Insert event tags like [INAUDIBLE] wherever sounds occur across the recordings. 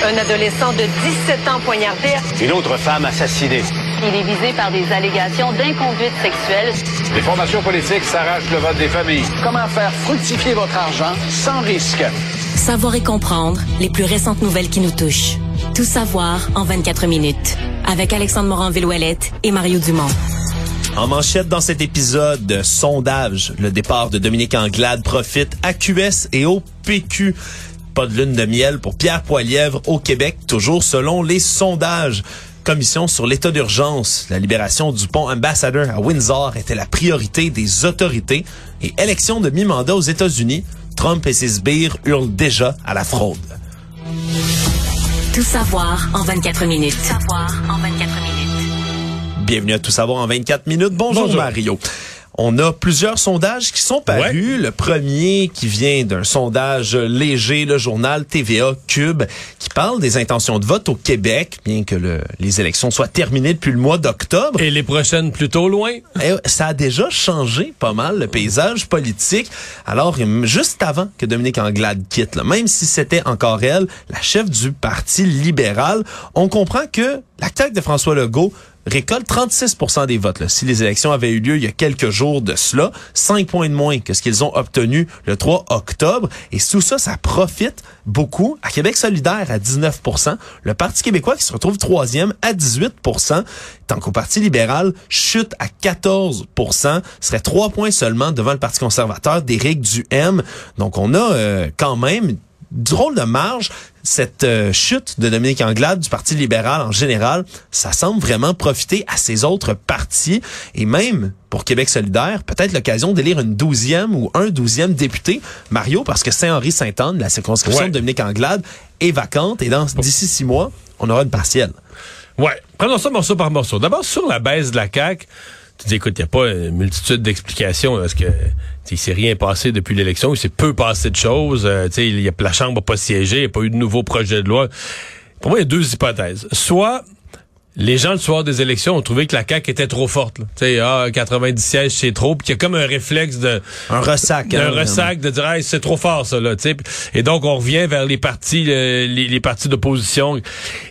Un adolescent de 17 ans poignardé. Une autre femme assassinée. Il est visé par des allégations d'inconduite sexuelle. Les formations politiques s'arrachent le vote des familles. Comment faire fructifier votre argent sans risque? Savoir et comprendre les plus récentes nouvelles qui nous touchent. Tout savoir en 24 minutes. Avec Alexandre Morin-Villouellette et Mario Dumont. En manchette dans cet épisode, sondage. Le départ de Dominique Anglade profite à QS et au PQ. Pas de lune de miel pour Pierre Poilièvre au Québec, toujours selon les sondages. Commission sur l'état d'urgence. La libération du pont Ambassador à Windsor était la priorité des autorités. Et élection de mi-mandat aux États-Unis. Trump et ses sbires hurlent déjà à la fraude. Tout savoir en 24 minutes. Tout savoir en 24 minutes. Bienvenue à Tout savoir en 24 minutes. Bonjour, Bonjour. Mario. On a plusieurs sondages qui sont parus. Le premier qui vient d'un sondage léger, le journal TVA Cube, qui parle des intentions de vote au Québec, bien que le- les élections soient terminées depuis le mois d'octobre. Et les prochaines plutôt loin. Eh, ça a déjà changé pas mal le paysage politique. Alors, juste avant que Dominique Anglade quitte, là, même si c'était encore elle, la chef du Parti libéral, on comprend que la CAQ de François Legault récolte 36% des votes. là. Si les élections avaient eu lieu il y a quelques jours de cela, 5 points de moins que ce qu'ils ont obtenu le 3 octobre. Et tout ça, ça profite beaucoup à Québec solidaire à 19% le Parti québécois qui se retrouve troisième à 18% tant qu'au Parti libéral chute à 14% serait trois points seulement devant le Parti conservateur d'Éric Duhem. Donc on a euh, quand même drôle de marge. Cette euh, chute de Dominique Anglade du Parti libéral en général, ça semble vraiment profiter à ces autres partis et même pour Québec solidaire, peut-être l'occasion d'élire une douzième ou un douzième député, Mario, parce que Saint-Henri-Saint-Anne, la circonscription Ouais. de Dominique Anglade, est vacante et dans d'ici six mois, on aura une partielle. Ouais. Prenons ça morceau par morceau. D'abord, sur la baisse de la CAQ, tu dis, écoute, il n'y a pas une multitude d'explications. Parce que il s'est rien passé depuis l'élection. Il s'est peu passé de choses. Euh, il y la Chambre n'a pas siégé. Il n'y a pas eu de nouveau projet de loi. Pour moi, il y a deux hypothèses. Soit les gens, le soir des élections, ont trouvé que la CAQ était trop forte. Tu sais, ah, 90 sièges, c'est trop. Puis qu'il y a comme un réflexe de... Un ressac. un hein, ressac de dire Hey, c'est trop fort ça là tu sais et donc on revient vers les partis les, les partis d'opposition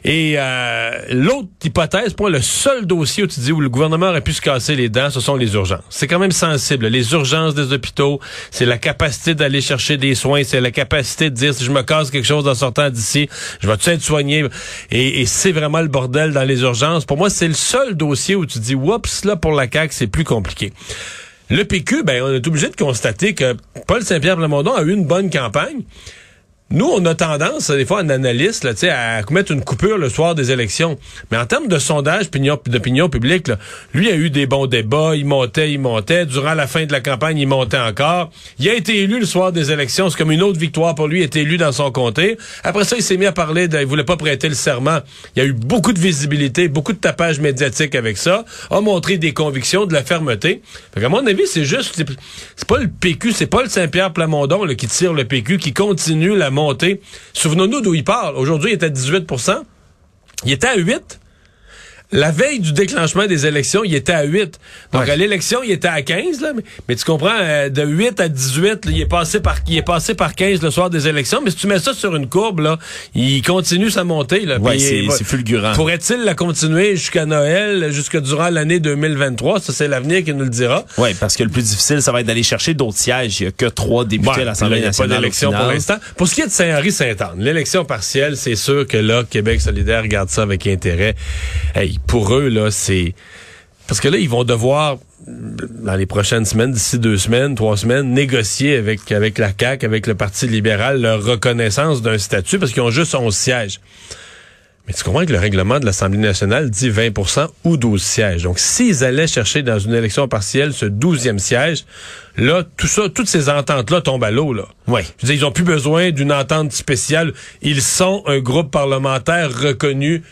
et euh, l'autre hypothèse pour moi, le seul dossier où tu dis où le gouvernement aurait pu se casser les dents ce sont les urgences c'est quand même sensible les urgences des hôpitaux c'est la capacité d'aller chercher des soins c'est la capacité de dire si je me casse quelque chose en sortant d'ici je vais-tu être soigné? Et, et c'est vraiment le bordel dans les urgences pour moi c'est le seul dossier où tu dis oups là pour la CAQ c'est plus compliqué le PQ, ben, on est obligé de constater que Paul Saint-Pierre Plamondon a eu une bonne campagne. Nous, on a tendance, des fois, en analyste, là, à mettre une coupure le soir des élections. Mais en termes de sondage, opinion- d'opinion publique, là, lui a eu des bons débats, il montait, il montait. Durant la fin de la campagne, il montait encore. Il a été élu le soir des élections. C'est comme une autre victoire pour lui. Il a été élu dans son comté. Après ça, il s'est mis à parler de, il voulait pas prêter le serment. Il y a eu beaucoup de visibilité, beaucoup de tapage médiatique avec ça. A montré des convictions, de la fermeté. Fait qu'à mon avis, c'est juste, c'est- pas le PQ, c'est pas le Saint-Pierre Plamondon là, qui tire le PQ, qui continue la Souvenons-nous d'où il parle. Aujourd'hui, il est à 18% Il était à 8 la veille du déclenchement des élections, il était à 8. Donc, Ouais. à l'élection, il était à 15, là. Mais, mais tu comprends, euh, de 8 à 18, là, il est passé par, il est passé par 15 le soir des élections. Mais si tu mets ça sur une courbe, là, il continue sa montée, là. Ouais, c'est- fulgurant. Pourrait-il la continuer jusqu'à Noël, jusque durant l'année 2023? Ça, c'est l'avenir qui nous le dira. Oui, parce que le plus difficile, ça va être d'aller chercher d'autres sièges. Il n'y a que trois députés Ouais, à l'Assemblée nationale. pas d'élection pour l'instant. Pour ce qui est de Saint-Henri-Saint-Anne, l'élection partielle, c'est sûr que là, Québec solidaire regarde ça avec intérêt. Hey, pour eux, là, c'est... Parce que là, ils vont devoir, dans les prochaines semaines, d'ici deux semaines, trois semaines, négocier avec, avec la CAQ, avec le Parti libéral, leur reconnaissance d'un statut, parce qu'ils ont juste 11 sièges. Mais tu comprends que le règlement de l'Assemblée nationale dit 20% ou 12 sièges. Donc, s'ils allaient chercher dans une élection partielle ce 12e siège, là, tout ça, toutes ces ententes-là tombent à l'eau, là. Oui. Je veux dire, ils ont plus besoin d'une entente spéciale. Ils sont un groupe parlementaire reconnu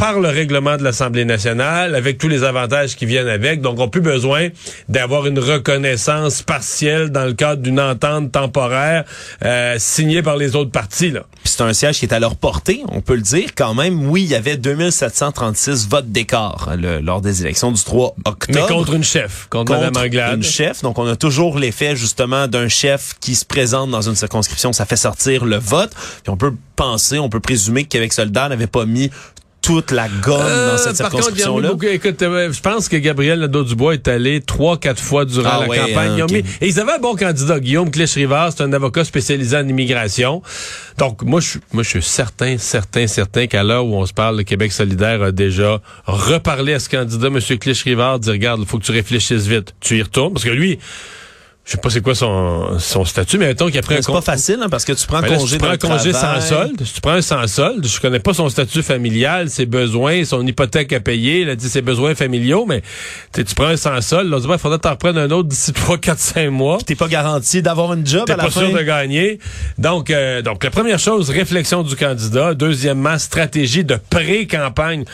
par le règlement de l'Assemblée nationale, avec tous les avantages qui viennent avec. Donc, on n'a plus besoin d'avoir une reconnaissance partielle dans le cadre d'une entente temporaire euh, signée par les autres partis. Là. c'est un siège qui est à leur portée, on peut le dire quand même. Oui, il y avait 2736 votes d'écart lors des élections du 3 octobre. Mais contre une chef, contre, contre Mme Anglade. une chef. Donc, on a toujours l'effet justement d'un chef qui se présente dans une circonscription. Ça fait sortir le vote. Puis on peut penser, on peut présumer que Québec solidaire n'avait pas mis toute la gomme dans cette circonscription-là. Écoute, euh, je pense que Gabriel Nadeau-Dubois est allé trois, quatre fois durant ah la campagne. Hein, et ils avaient un bon candidat, Guillaume Clich-Rivard, c'est un avocat spécialisé en immigration. Donc, moi, je, moi, je suis certain, certain, certain qu'à l'heure où on se parle, le Québec solidaire a déjà reparlé à ce candidat, M. Clich-Rivard, dit, regarde, il faut que tu réfléchisses vite. Tu y retournes, parce que lui, je sais pas c'est quoi son, son statut, mais mettons qu'il pris C'est pas facile, hein, parce que tu prends ben congé si tu prends un congé sans solde, si tu prends un sans solde, je connais pas son statut familial, ses besoins, son hypothèque à payer, il a dit ses besoins familiaux, mais tu prends un sans solde, là, il faudrait que t'en reprennes un autre d'ici 3, 4, 5 mois. T'es pas garanti d'avoir une job à la pas sûr de gagner. Donc, euh, donc, la première chose, réflexion du candidat. Deuxièmement, stratégie de pré-campagne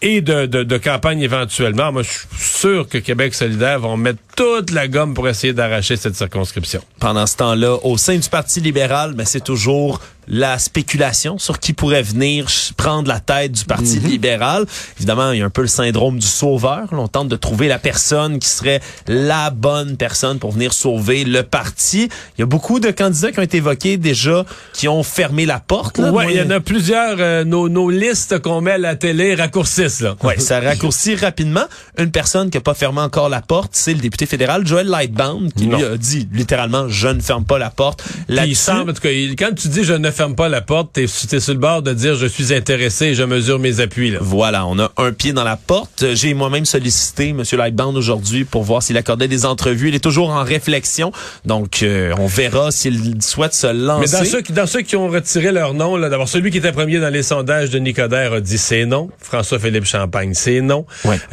et de, de, campagne éventuellement. Moi, je suis sûr que Québec solidaire vont mettre toute la gomme pour essayer d'arracher cette circonscription. Pendant ce temps-là, au sein du Parti libéral, ben, c'est toujours la spéculation sur qui pourrait venir prendre la tête du Parti mhm. libéral. Évidemment, il y a un peu le syndrome du sauveur. On tente de trouver la personne qui serait la bonne personne pour venir sauver le parti. Il y a beaucoup de candidats qui ont été évoqués déjà, qui ont fermé la porte. Oui, il y en a plusieurs. Euh, nos, nos, listes qu'on met à la télé raccourcissent. Là. Ouais, ça raccourcit [LAUGHS] rapidement. Une personne qui n'a pas fermé encore la porte, c'est le député fédéral Joel Lightbound, qui lui a dit littéralement, je ne ferme pas la porte. il semble, en tout cas, quand tu dis je ne ferme pas la porte, t'es es sur le bord de dire je suis intéressé et je mesure mes appuis. Là. Voilà, on a un pied dans la porte. J'ai moi-même sollicité M. Lightbound aujourd'hui pour voir s'il accordait des entrevues. Il est toujours en réflexion, donc euh, on verra s'il souhaite se lancer. Mais dans ceux, dans ceux qui ont retiré leur nom, là, d'abord celui qui était premier dans les sondages de Nicodère a dit c'est non. François-Philippe Champagne, c'est non.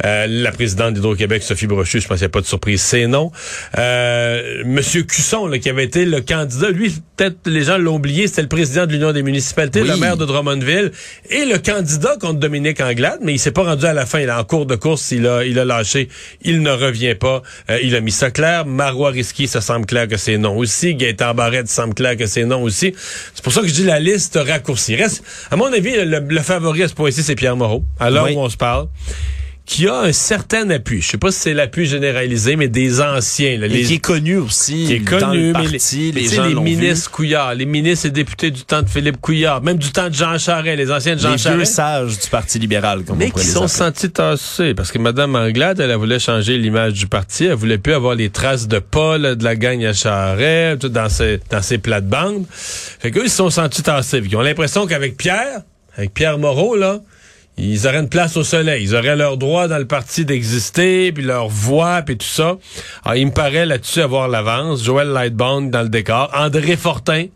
Euh, la présidente d'Hydro-Québec, Sophie Brochu, je pense qu'il n'y a pas de surprise, c'est non. Euh, Monsieur Cusson, là, qui avait été le candidat, lui, peut-être les gens l'ont oublié, c'était le président de l'Union des municipalités, le maire de Drummondville, et le candidat contre Dominique Anglade, mais il s'est pas rendu à la fin. Il est en cours de course, il a, il a lâché, il ne revient pas. Euh, il a mis ça clair. Marois Risky, ça semble clair que c'est non aussi. Gaëtan Barrette, semble clair que c'est non aussi. C'est pour ça que je dis la liste raccourcie. Reste, à mon avis, le, favori à ce point-ci, c'est Pierre Moreau, à l'heure où on se parle qui a un certain appui. Je sais pas si c'est l'appui généralisé, mais des anciens. Là, les, qui est connu aussi. Qui est connu, mais les, les, ministres Couillard, les ministres et députés du temps de Philippe Couillard, même du temps de Jean Charest, les anciens de Jean Charest. Les sages du Parti libéral, comme mais qui sont sentis tassés, parce que Mme Anglade, elle, voulait changer l'image du parti, elle voulait plus avoir les traces de Paul, de la gagne à Charest, tout dans ses, dans ses plates-bandes. Fait qu'eux, ils se sont sentis tassés. Ils ont l'impression qu'avec Pierre, avec Pierre Moreau, là, ils auraient une place au soleil. Ils auraient leur droit dans le parti d'exister, puis leur voix, puis tout ça. Alors, il me paraît là-dessus avoir l'avance. Joël Lightbone dans le décor. André Fortin,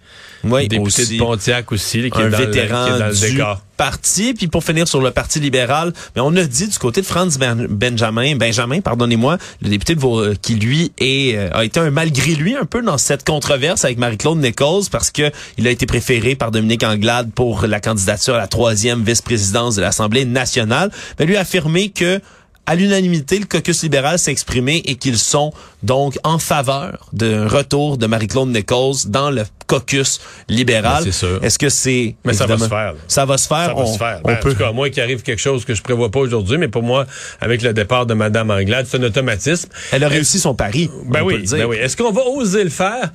oui, député de Pontiac aussi, qui est dans vétéran le, qui est dans le du décor. parti. Puis pour finir sur le Parti libéral, mais on a dit du côté de Franz ben- Benjamin, Benjamin, pardonnez-moi, le député de Vaux, qui lui est, euh, a été un malgré lui un peu dans cette controverse avec Marie-Claude Nichols parce que il a été préféré par Dominique Anglade pour la candidature à la troisième vice-présidence de l'Assemblée nationale. Mais lui a affirmé que à l'unanimité, le caucus libéral s'est exprimé et qu'ils sont donc en faveur d'un retour de Marie-Claude Nichols dans le caucus libéral. Ben, c'est sûr. Est-ce que c'est... Mais ça va se faire. Ça va se faire? Ça va se faire. Ben, peut... En tout cas, moi, qu'il arrive quelque chose que je prévois pas aujourd'hui, mais pour moi, avec le départ de Mme Anglade, c'est un automatisme. Elle a réussi son pari. Ben oui, ben oui. Est-ce qu'on va oser le faire?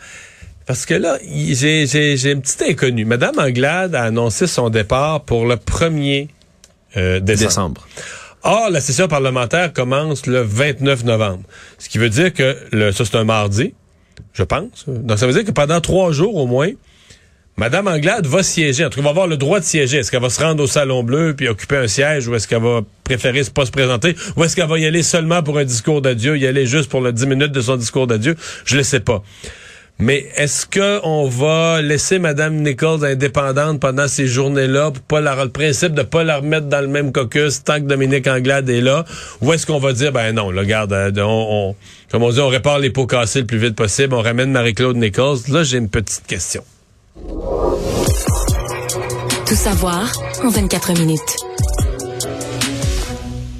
Parce que là, j'ai, j'ai, j'ai une petite inconnue. Madame Anglade a annoncé son départ pour le 1er euh, décembre. décembre. Or, la session parlementaire commence le 29 novembre. Ce qui veut dire que le, ça, c'est un mardi, je pense. Donc, ça veut dire que pendant trois jours au moins, Madame Anglade va siéger. En tout cas, va avoir le droit de siéger. Est-ce qu'elle va se rendre au Salon Bleu puis occuper un siège ou est-ce qu'elle va préférer ne pas se présenter ou est-ce qu'elle va y aller seulement pour un discours d'adieu, y aller juste pour le 10 minutes de son discours d'adieu? Je ne le sais pas. Mais est-ce que on va laisser Mme Nichols indépendante pendant ces journées-là pour pas la, le principe de pas la remettre dans le même caucus tant que Dominique Anglade est là? Ou est-ce qu'on va dire, ben non, là, regarde, euh, comme on dit, on répare les pots cassés le plus vite possible, on ramène Marie-Claude Nichols. Là, j'ai une petite question. Tout savoir en 24 minutes.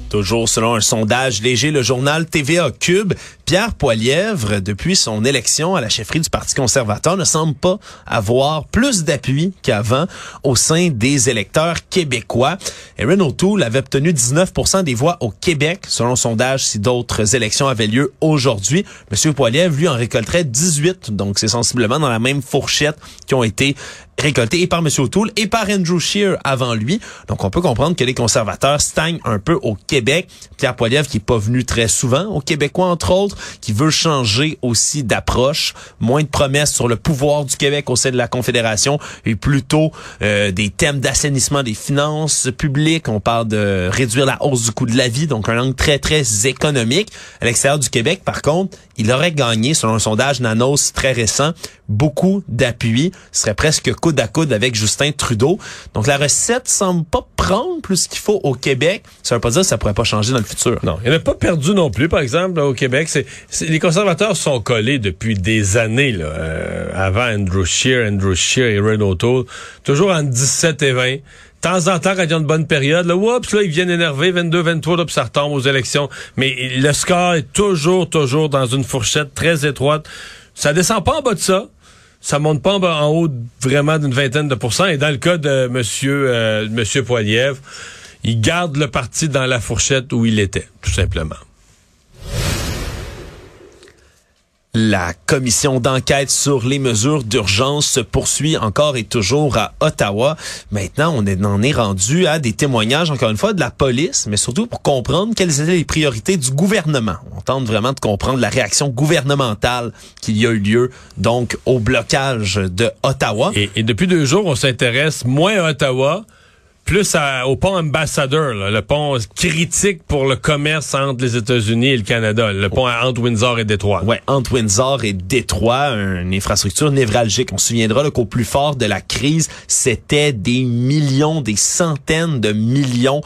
Toujours selon un sondage léger, le journal TVA Cube, Pierre Poilièvre, depuis son élection à la chefferie du Parti conservateur, ne semble pas avoir plus d'appui qu'avant au sein des électeurs québécois. Erin O'Toole avait obtenu 19% des voix au Québec, selon le sondage, si d'autres élections avaient lieu aujourd'hui. Monsieur Poilièvre, lui, en récolterait 18, donc c'est sensiblement dans la même fourchette qui ont été récoltés et par M. O'Toole et par Andrew Scheer avant lui. Donc, on peut comprendre que les conservateurs stagnent un peu au Québec. Pierre Poilievre, qui est pas venu très souvent au Québécois, entre autres, qui veut changer aussi d'approche. Moins de promesses sur le pouvoir du Québec au sein de la Confédération et plutôt euh, des thèmes d'assainissement des finances publiques. On parle de réduire la hausse du coût de la vie, donc un angle très, très économique. À l'extérieur du Québec, par contre, il aurait gagné, selon un sondage Nanos très récent, beaucoup d'appui. Serait presque coude à coude avec Justin Trudeau. Donc la recette semble pas prendre plus qu'il faut au Québec. Ça veut pas dire que ça pourrait pas changer dans le futur. Non, il n'a pas perdu non plus, par exemple, au Québec. Les conservateurs sont collés depuis des années, là, euh, avant Andrew Scheer, Andrew Scheer et Renault O'Toole, toujours en 17 et 20 de temps en temps, il y a une bonne période, là, oups, là, ils viennent énerver, 22, 23, là, puis ça retombe aux élections. Mais le score est toujours, toujours dans une fourchette très étroite. Ça descend pas en bas de ça ça monte pas en haut vraiment d'une vingtaine de pourcents. Et dans le cas de Monsieur euh, Monsieur Poiliev, il garde le parti dans la fourchette où il était, tout simplement. La commission d'enquête sur les mesures d'urgence se poursuit encore et toujours à Ottawa. Maintenant, on en est rendu à des témoignages, encore une fois, de la police, mais surtout pour comprendre quelles étaient les priorités du gouvernement. On tente vraiment de comprendre la réaction gouvernementale qu'il y a eu lieu, donc, au blocage de Ottawa. Et, depuis deux jours, on s'intéresse moins à Ottawa, plus au pont ambassadeur, le pont critique pour le commerce entre les États-Unis et le Canada, le pont entre Windsor et Détroit. Ouais, entre Windsor et Détroit, une infrastructure névralgique. On se souviendra qu'au plus fort de la crise, c'était des millions, des centaines de millions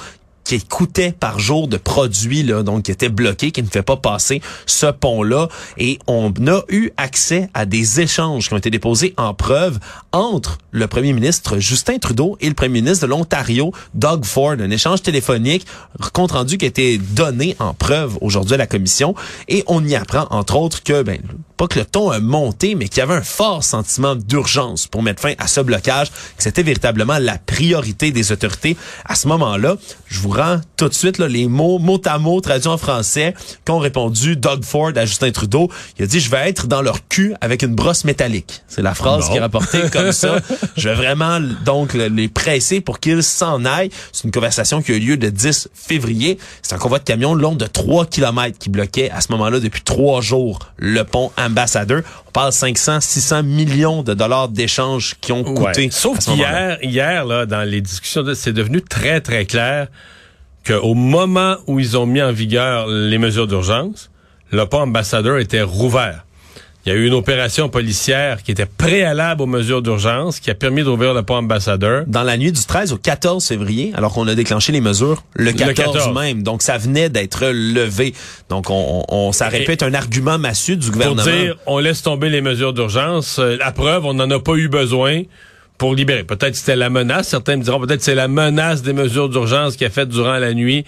qui coûtait par jour de produits, là, donc qui était bloqué, qui ne fait pas passer ce pont-là. Et on a eu accès à des échanges qui ont été déposés en preuve entre le premier ministre Justin Trudeau et le premier ministre de l'Ontario, Doug Ford. Un échange téléphonique, compte rendu qui a été donné en preuve aujourd'hui à la commission. Et on y apprend, entre autres, que, ben, pas que le ton a monté, mais qu'il y avait un fort sentiment d'urgence pour mettre fin à ce blocage, que c'était véritablement la priorité des autorités à ce moment-là. Je vous tout de suite là, les mots mot à mot traduits en français qu'ont répondu Doug Ford à Justin Trudeau. Il a dit je vais être dans leur cul avec une brosse métallique. C'est la phrase qui est rapportée comme ça. [LAUGHS] Je vais vraiment donc les presser pour qu'ils s'en aillent. C'est une conversation qui a eu lieu le 10 février. C'est un convoi de camions long de 3 km qui bloquait à ce moment-là depuis trois jours le pont Ambassadeur. On parle 500, 600 millions de dollars d'échanges qui ont coûté. Sauf qu'hier, hier, là, dans les discussions, c'est devenu très, très clair qu'au moment où ils ont mis en vigueur les mesures d'urgence, le pont ambassadeur était rouvert. Il y a eu une opération policière qui était préalable aux mesures d'urgence, qui a permis d'ouvrir le pont ambassadeur. Dans la nuit du 13 au 14 février, alors qu'on a déclenché les mesures le 14, même. Donc, ça venait d'être levé. Donc, on, on, ça être un argument massue du gouvernement. Pour dire, on laisse tomber les mesures d'urgence. Euh, la preuve, on n'en a pas eu besoin pour libérer. Peut-être c'était la menace. Certains me diront peut-être c'est la menace des mesures d'urgence qui a fait durant la nuit.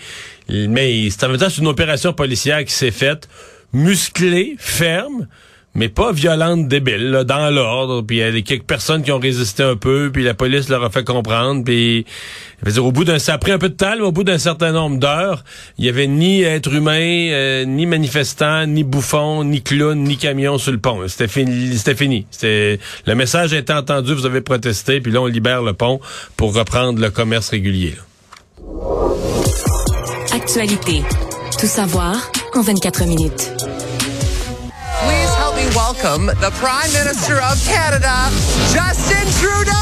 Mais c'est en même temps une opération policière qui s'est faite musclée, ferme mais pas violente, débile, dans l'ordre. Puis il y a quelques personnes qui ont résisté un peu, puis la police leur a fait comprendre. Puis, dire, au bout d'un, ça a un peu de temps, au bout d'un certain nombre d'heures, il y avait ni être humain, euh, ni manifestant, ni bouffon, ni clown, ni camion sur le pont. C'était fini. C'était fini. Le message a été entendu. Vous avez protesté, puis là on libère le pont pour reprendre le commerce régulier. Actualité. Tout savoir en 24 minutes. Welcome the Prime Minister of Canada, Justin Trudeau! [LAUGHS]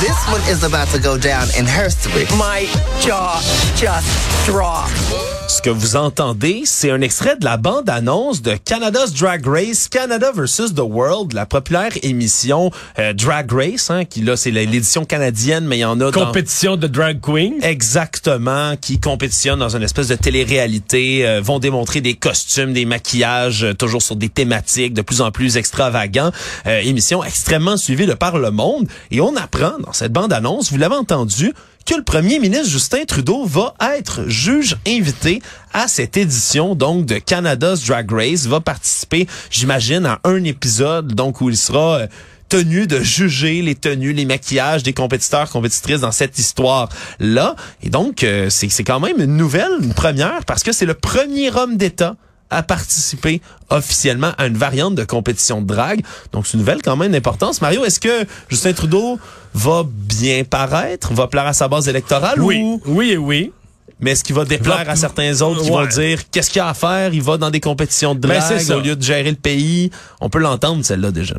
This one is about to go down in history. My jaw just dropped. Ce que vous entendez, c'est un extrait de la bande-annonce de Canada's Drag Race, Canada versus the World, la populaire émission euh, Drag Race, hein, qui là c'est l'édition canadienne, mais il y en a compétition de drag queen. Exactement, qui compétitionne dans une espèce de télé-réalité, euh, vont démontrer des costumes, des maquillages, euh, toujours sur des thématiques de plus en plus extravagants. émission extrêmement suivie de par le monde, et on apprend dans cette bande-annonce, vous l'avez entendu, que le premier ministre Justin Trudeau va être juge invité à cette édition donc de Canada's Drag Race, va participer, j'imagine, à un épisode donc où il sera euh, tenu de juger les tenues, les maquillages des compétiteurs, compétitrices dans cette histoire-là. Et donc, euh, c'est c'est quand même une nouvelle, une première, parce que c'est le premier homme d'État à participer officiellement à une variante de compétition de drague. Donc, c'est une nouvelle quand même d'importance. Mario, est-ce que Justin Trudeau va bien paraître, va plaire à sa base électorale Oui, ou... oui et oui. Mais est-ce qu'il va déplaire Va- à certains autres qui Ouais. vont dire qu'est-ce qu'il y a à faire? Il va dans des compétitions de Ben, drague au lieu de gérer le pays. On peut l'entendre, celle-là, déjà.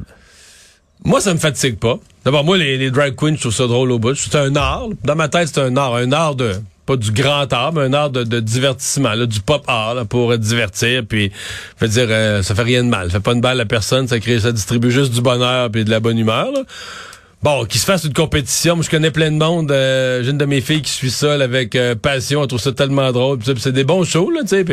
Moi, ça me fatigue pas. D'abord, moi, les, les drag queens, je trouve ça drôle au bout. C'est un art. Dans ma tête, c'est un art. Un art de, pas du grand art, mais un art de, de divertissement, là, du pop art, là, pour divertir. Puis, veux dire, euh, ça fait rien de mal. Ça fait pas de mal à personne. Ça crée, ça distribue juste du bonheur puis de la bonne humeur, là. Bon, qu'il se fasse une compétition. Moi, je connais plein de monde. Euh, J'ai une de mes filles qui suit ça là, avec euh, passion. Elle trouve ça tellement drôle. C'est des bons shows, là, tu sais.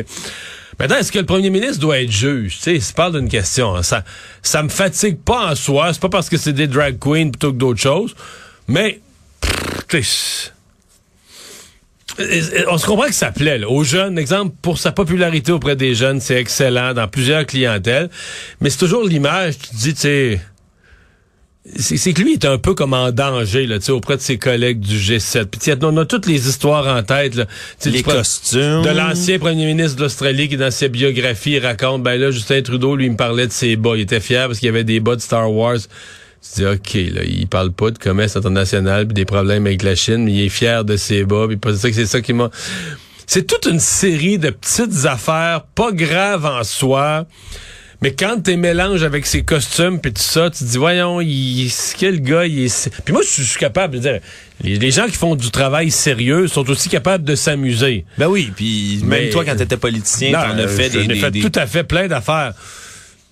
Maintenant, est-ce que le premier ministre doit être juge? Tu sais, parle d'une question. hein. Ça, ça me fatigue pas en soi. C'est pas parce que c'est des drag queens plutôt que d'autres choses. Mais, pff, on se comprend que ça plaît là. aux jeunes. Exemple, pour sa popularité auprès des jeunes, c'est excellent dans plusieurs clientèles. Mais c'est toujours l'image. Tu te dis, tu sais, c'est que lui est un peu comme en danger là, tu sais, auprès de ses collègues du G7. Puis on a toutes les histoires en tête. Là. Tu sais, Les costumes. De l'ancien premier ministre de l'Australie qui, dans sa biographie, il raconte, ben là, Justin Trudeau, lui, il me parlait de ses bas. Il était fier parce qu'il y avait des bas de Star Wars. Tu dis, OK, là, il parle pas de commerce international puis des problèmes avec la Chine, mais il est fier de ses bas. Puis c'est ça que c'est ça qui m'a... C'est toute une série de petites affaires, pas graves en soi. Mais quand t'es mélange avec ses costumes puis tout ça, tu te dis voyons, il, quel gars il est. Puis moi, je suis- capable de dire, les, les gens qui font du travail sérieux sont aussi capables de s'amuser. Ben oui, puis même Mais- toi, quand t'étais politicien, t'en as fait des... des- fait des- tout à fait plein d'affaires.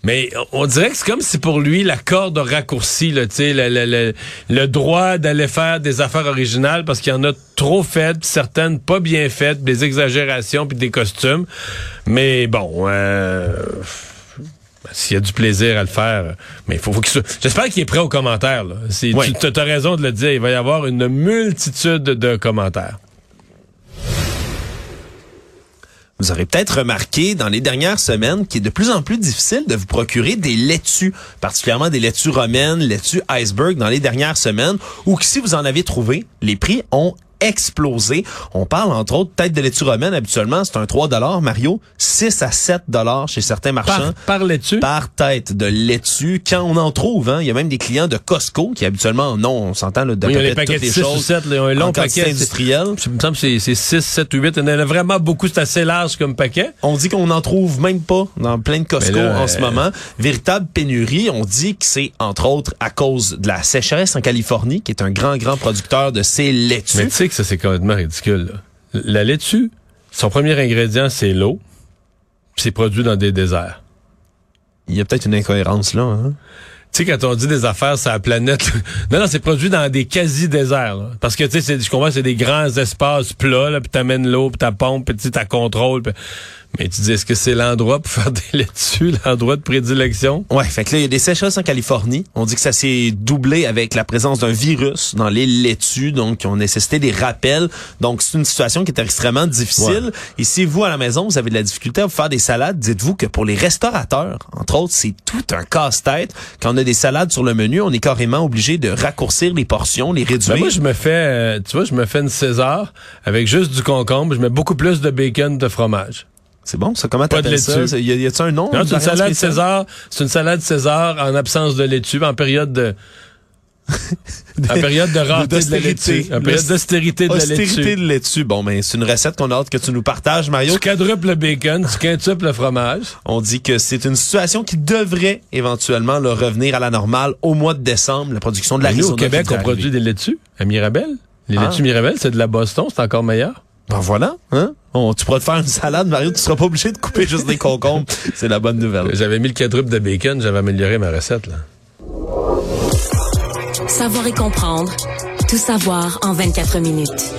Mais on dirait que c'est comme si pour lui, la corde a raccourci, là, le, le- le- le droit d'aller faire des affaires originales parce qu'il y en a trop faites, puis certaines pas bien faites, des exagérations, puis des costumes. Mais bon, euh, s'il y a du plaisir à le faire, mais faut, faut qu'il soit... J'espère qu'il est prêt aux commentaires. Là. Oui. Tu as raison de le dire, il va y avoir une multitude de commentaires. Vous aurez peut-être remarqué dans les dernières semaines qu'il est de plus en plus difficile de vous procurer des laitues, particulièrement des laitues romaines, laitues iceberg dans les dernières semaines, ou que si vous en avez trouvé, les prix ont explosé. On parle entre autres tête de laitue romaine habituellement, c'est un 3 Mario, 6 à 7 chez certains marchands. Par, parlais-tu? par tête de laitue. Quand on en trouve, hein, il y a même des clients de Costco qui habituellement, non, on s'entend là, de Oui, les paquets toutes de les 6 ou choses 7, là, un long paquet. industrielle. Il me semble c'est- c'est 6, 7 ou 8. Il y en a vraiment beaucoup, c'est assez large comme paquet. On dit qu'on n'en trouve même pas dans plein de Costco là, en ce euh, moment. Véritable pénurie. On dit que c'est entre autres à cause de la sécheresse en Californie, qui est un grand, grand producteur de ces laitues. Mais sais que ça, c'est complètement ridicule. là. La laitue, son premier ingrédient, c'est l'eau. C'est produit dans des déserts. Il y a peut-être une incohérence là. Hein? Tu sais, quand on dit des affaires sur la planète, [LAUGHS] non, non, c'est produit dans des quasi-déserts. là. Parce que, tu sais, je comprends, c'est des grands espaces plats, là, puis t'amènes l'eau, puis ta pompe, puis tu ta contrôle. puis- Mais tu dis, est-ce que c'est l'endroit pour faire des laitues, l'endroit de prédilection? Ouais, fait que là, il y a des sécheresses en Californie. On dit que ça s'est doublé avec la présence d'un virus dans les laitues, donc qui ont nécessité des rappels. Donc, c'est une situation qui est extrêmement difficile. Et si vous, à la maison, vous avez de la difficulté à vous faire des salades, dites-vous que pour les restaurateurs, entre autres, c'est tout un casse-tête. Quand on a des salades sur le menu, on est carrément obligé de raccourcir les portions, les réduire. Ben moi, je me fais, euh, tu vois, je me fais une César avec juste du concombre. Je mets beaucoup plus de bacon, de fromage. C'est bon, ça? Comment t'appelles ça? Y a- y a-tu un nom? Non, c'est une salade spéciale? César. C'est une salade César en absence de laitue, en période de, [LAUGHS] en période de rareté de la laitue. En période d'austérité de la Austérité laitue. de laitue. Bon, ben, c'est une recette qu'on a hâte que tu nous partages, Mario. Tu quadruples le bacon, tu quintuples le fromage. On dit que c'est une situation qui devrait éventuellement le revenir à la normale au mois de décembre, la production de la nous, au Québec, on produit des laitues à Mirabel. Les Ah. laitues Mirabel, c'est de la Boston, c'est encore meilleur. Ben voilà, hein? On- tu pourras te faire une salade, Mario, tu seras pas obligé de couper juste des concombres. [LAUGHS] C'est la bonne nouvelle. J'avais mis le quadruple de bacon, j'avais amélioré ma recette, là. Savoir et comprendre. Tout savoir en 24 minutes.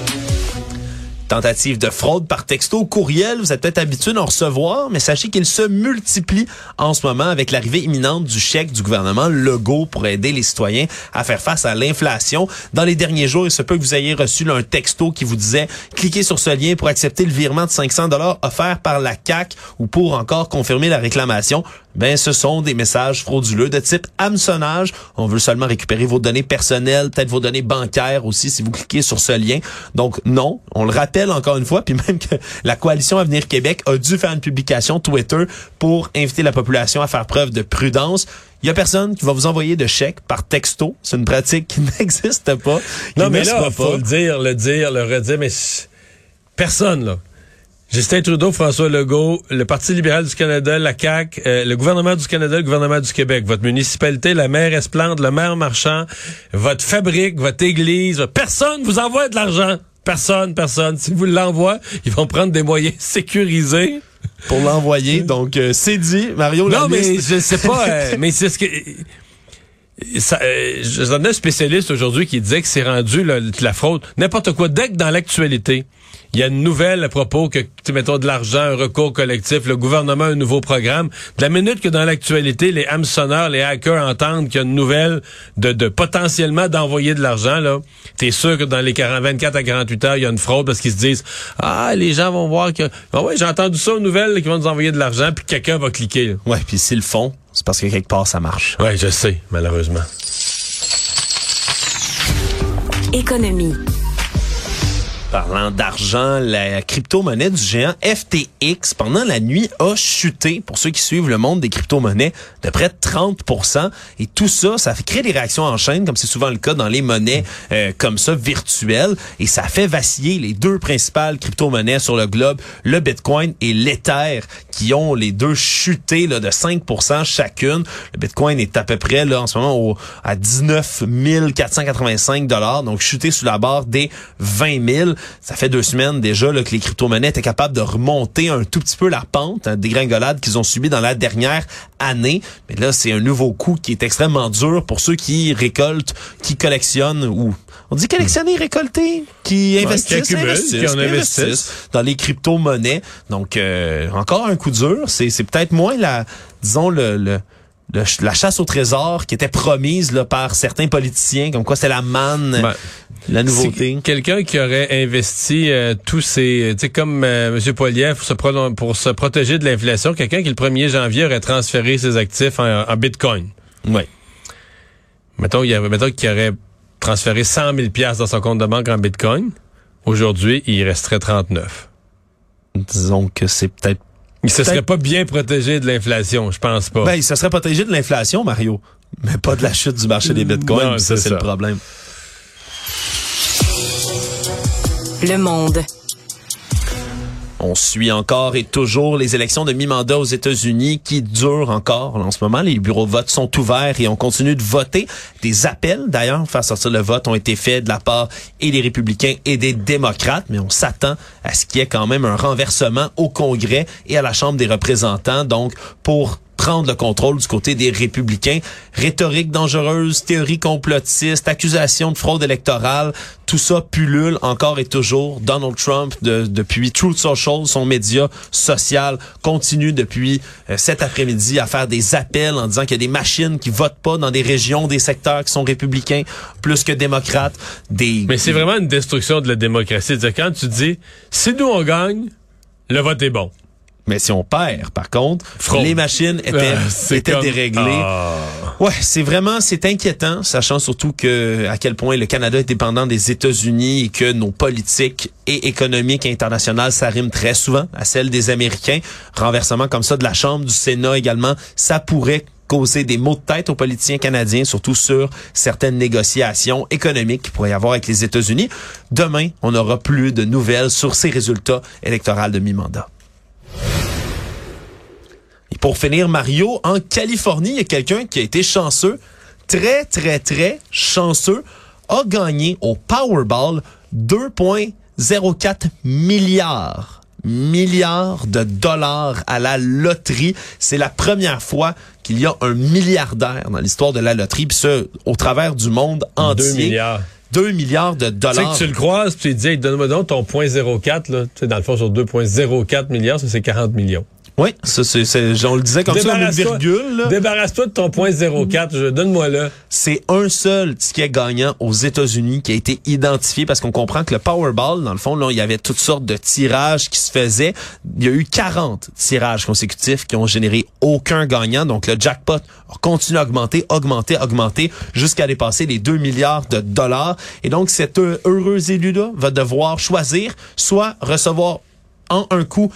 Tentative de fraude par texto ou courriel, vous êtes peut-être habitué d'en recevoir, mais sachez qu'il se multiplie en ce moment avec l'arrivée imminente du chèque du gouvernement Legault pour aider les citoyens à faire face à l'inflation. Dans les derniers jours, il se peut que vous ayez reçu un texto qui vous disait cliquez sur ce lien pour accepter le virement de 500 dollars offert par la CAC ou pour encore confirmer la réclamation. Ben, ce sont des messages frauduleux de type hameçonnage. On veut seulement récupérer vos données personnelles, peut-être vos données bancaires aussi si vous cliquez sur ce lien. Donc non, on le rappelle encore une fois, [LAUGHS] puis même que la coalition Avenir Québec a dû faire une publication Twitter pour inviter la population à faire preuve de prudence. Il y a personne qui va vous envoyer de chèques par texto. C'est une pratique qui [LAUGHS] n'existe pas. qui Non, mais là, faut pas. le dire, le dire, le redire, mais personne, là. Justin Trudeau, François Legault, le Parti libéral du Canada, la CAQ, euh, le gouvernement du Canada, le gouvernement du Québec, votre municipalité, la maire Esplande, le maire Marchand, votre fabrique, votre église, personne vous envoie de l'argent. Personne, personne. Si vous l'envoient, ils vont prendre des moyens [LAUGHS] sécurisés. pour l'envoyer. Donc, euh, c'est dit. Mario, Non, mais liste- je sais pas, euh, [LAUGHS] mais c'est ce que... Ça, euh, J'en ai un spécialiste aujourd'hui qui disait que c'est rendu là, la fraude. N'importe quoi. Dès que dans l'actualité, il y a une nouvelle à propos que, tu mettons de l'argent, un recours collectif, le gouvernement a un nouveau programme. De la minute que dans l'actualité, les hameçonneurs, les hackers entendent qu'il y a une nouvelle de, de potentiellement d'envoyer de l'argent, là, t'es sûr que dans les 40, 24 à 48 heures, il y a une fraude parce qu'ils se disent, ah, les gens vont voir que, ah ouais, j'ai entendu ça aux nouvelles, qu'ils vont nous envoyer de l'argent, puis quelqu'un va cliquer. là. Ouais, puis s'ils le font, c'est parce que quelque part, ça marche. Ouais, je sais, malheureusement. Économie. Parlant d'argent, la crypto-monnaie du géant FTX pendant la nuit a chuté, pour ceux qui suivent le monde des crypto-monnaies, de près de 30% Et tout ça, ça fait créer des réactions en chaîne, comme c'est souvent le cas dans les monnaies euh, comme ça, virtuelles. Et ça fait vaciller les deux principales crypto-monnaies sur le globe, le Bitcoin et l'Ether, qui ont les deux chuté là, de 5% chacune. Le Bitcoin est à peu près là, en ce moment au, à 19 485 donc chuté sous la barre des 20 000. Ça fait deux semaines déjà là, que les crypto-monnaies étaient capables de remonter un tout petit peu la pente, hein, des gringolades qu'ils ont subies dans la dernière année. Mais là, c'est un nouveau coup qui est extrêmement dur pour ceux qui récoltent, qui collectionnent ou on dit collectionner, récolter, qui investissent, qui investissent, qui en qui investissent. dans les crypto-monnaies. Donc, euh, encore un coup dur. C'est, c'est peut-être moins la, disons, le, le- le ch- la chasse au trésor qui était promise là, par certains politiciens, comme quoi c'est la manne, Ben, la nouveauté. Quelqu'un qui aurait investi euh, tous ses, tu sais comme euh, M. Poiliev pour se, pro- pour se protéger de l'inflation, quelqu'un qui le 1er janvier aurait transféré ses actifs en, en Bitcoin. Oui. Mettons, il y avait, mettons qu'il aurait transféré 100 000 pièces dans son compte de banque en Bitcoin. Aujourd'hui, il resterait 39. Disons que c'est peut-être... Il se serait pas bien protégé de l'inflation, je pense pas. Ben, il se serait protégé de l'inflation, Mario, mais pas de la chute du marché des bitcoins. Non, ça, c'est le problème. Le monde. On suit encore et toujours les élections de mi-mandat aux États-Unis qui durent encore en ce moment. Les bureaux de vote sont ouverts et on continue de voter. Des appels, d'ailleurs, faire sortir le vote ont été faits de la part et des républicains et des démocrates, mais on s'attend à ce qu'il y ait quand même un renversement au Congrès et à la Chambre des représentants, donc pour prendre le contrôle du côté des républicains. Rhétorique dangereuse, théorie complotiste, accusation de fraude électorale, tout ça pullule encore et toujours. Donald Trump, de- depuis Truth Social, son média social, continue depuis euh, cet après-midi à faire des appels en disant qu'il y a des machines qui votent pas dans des régions, des secteurs qui sont républicains plus que démocrates. Des, Mais c'est vraiment une destruction de la démocratie. Quand tu dis, si nous on gagne, le vote est bon. Mais si on perd, par contre, Fraude. les machines étaient, Ah, c'est étaient comme- déréglées. Ah. Ouais, c'est vraiment, c'est inquiétant, sachant surtout que à quel point le Canada est dépendant des États-Unis et que nos politiques et économiques internationales s'arriment très souvent à celles des Américains. Renversement comme ça de la Chambre, du Sénat également, ça pourrait causer des maux de tête aux politiciens canadiens, surtout sur certaines négociations économiques qu'il pourrait y avoir avec les États-Unis. Demain, on n'aura plus de nouvelles sur ces résultats électoraux de mi-mandat. Pour finir, Mario, en Californie, il y a quelqu'un qui a été chanceux, très, très, très chanceux, a gagné au Powerball 2,04 milliards milliards de dollars à la loterie. C'est la première fois qu'il y a un milliardaire dans l'histoire de la loterie, puis ça, au travers du monde entier. Deux milliards. 2 milliards de Tu sais dollars. que tu le croises, puis tu te dis, hey, donne-moi donc ton point 04, là. Tu sais, dans le fond, sur 2,04 milliards, ça, c'est 40 millions. Oui, ça, c'est, c'est- on le disait comme ça, une virgule. là. Débarrasse-toi de ton point 04, je- donne-moi là. C'est un seul ticket gagnant aux États-Unis qui a été identifié parce qu'on comprend que le Powerball, dans le fond, là, il y avait toutes sortes de tirages qui se faisaient. Il y a eu 40 tirages consécutifs qui ont généré aucun gagnant. Donc, le jackpot a continué à augmenter, augmenter, augmenter jusqu'à dépasser les 2 milliards de dollars. Et donc, cet heureux élu-là va devoir choisir soit recevoir en un coup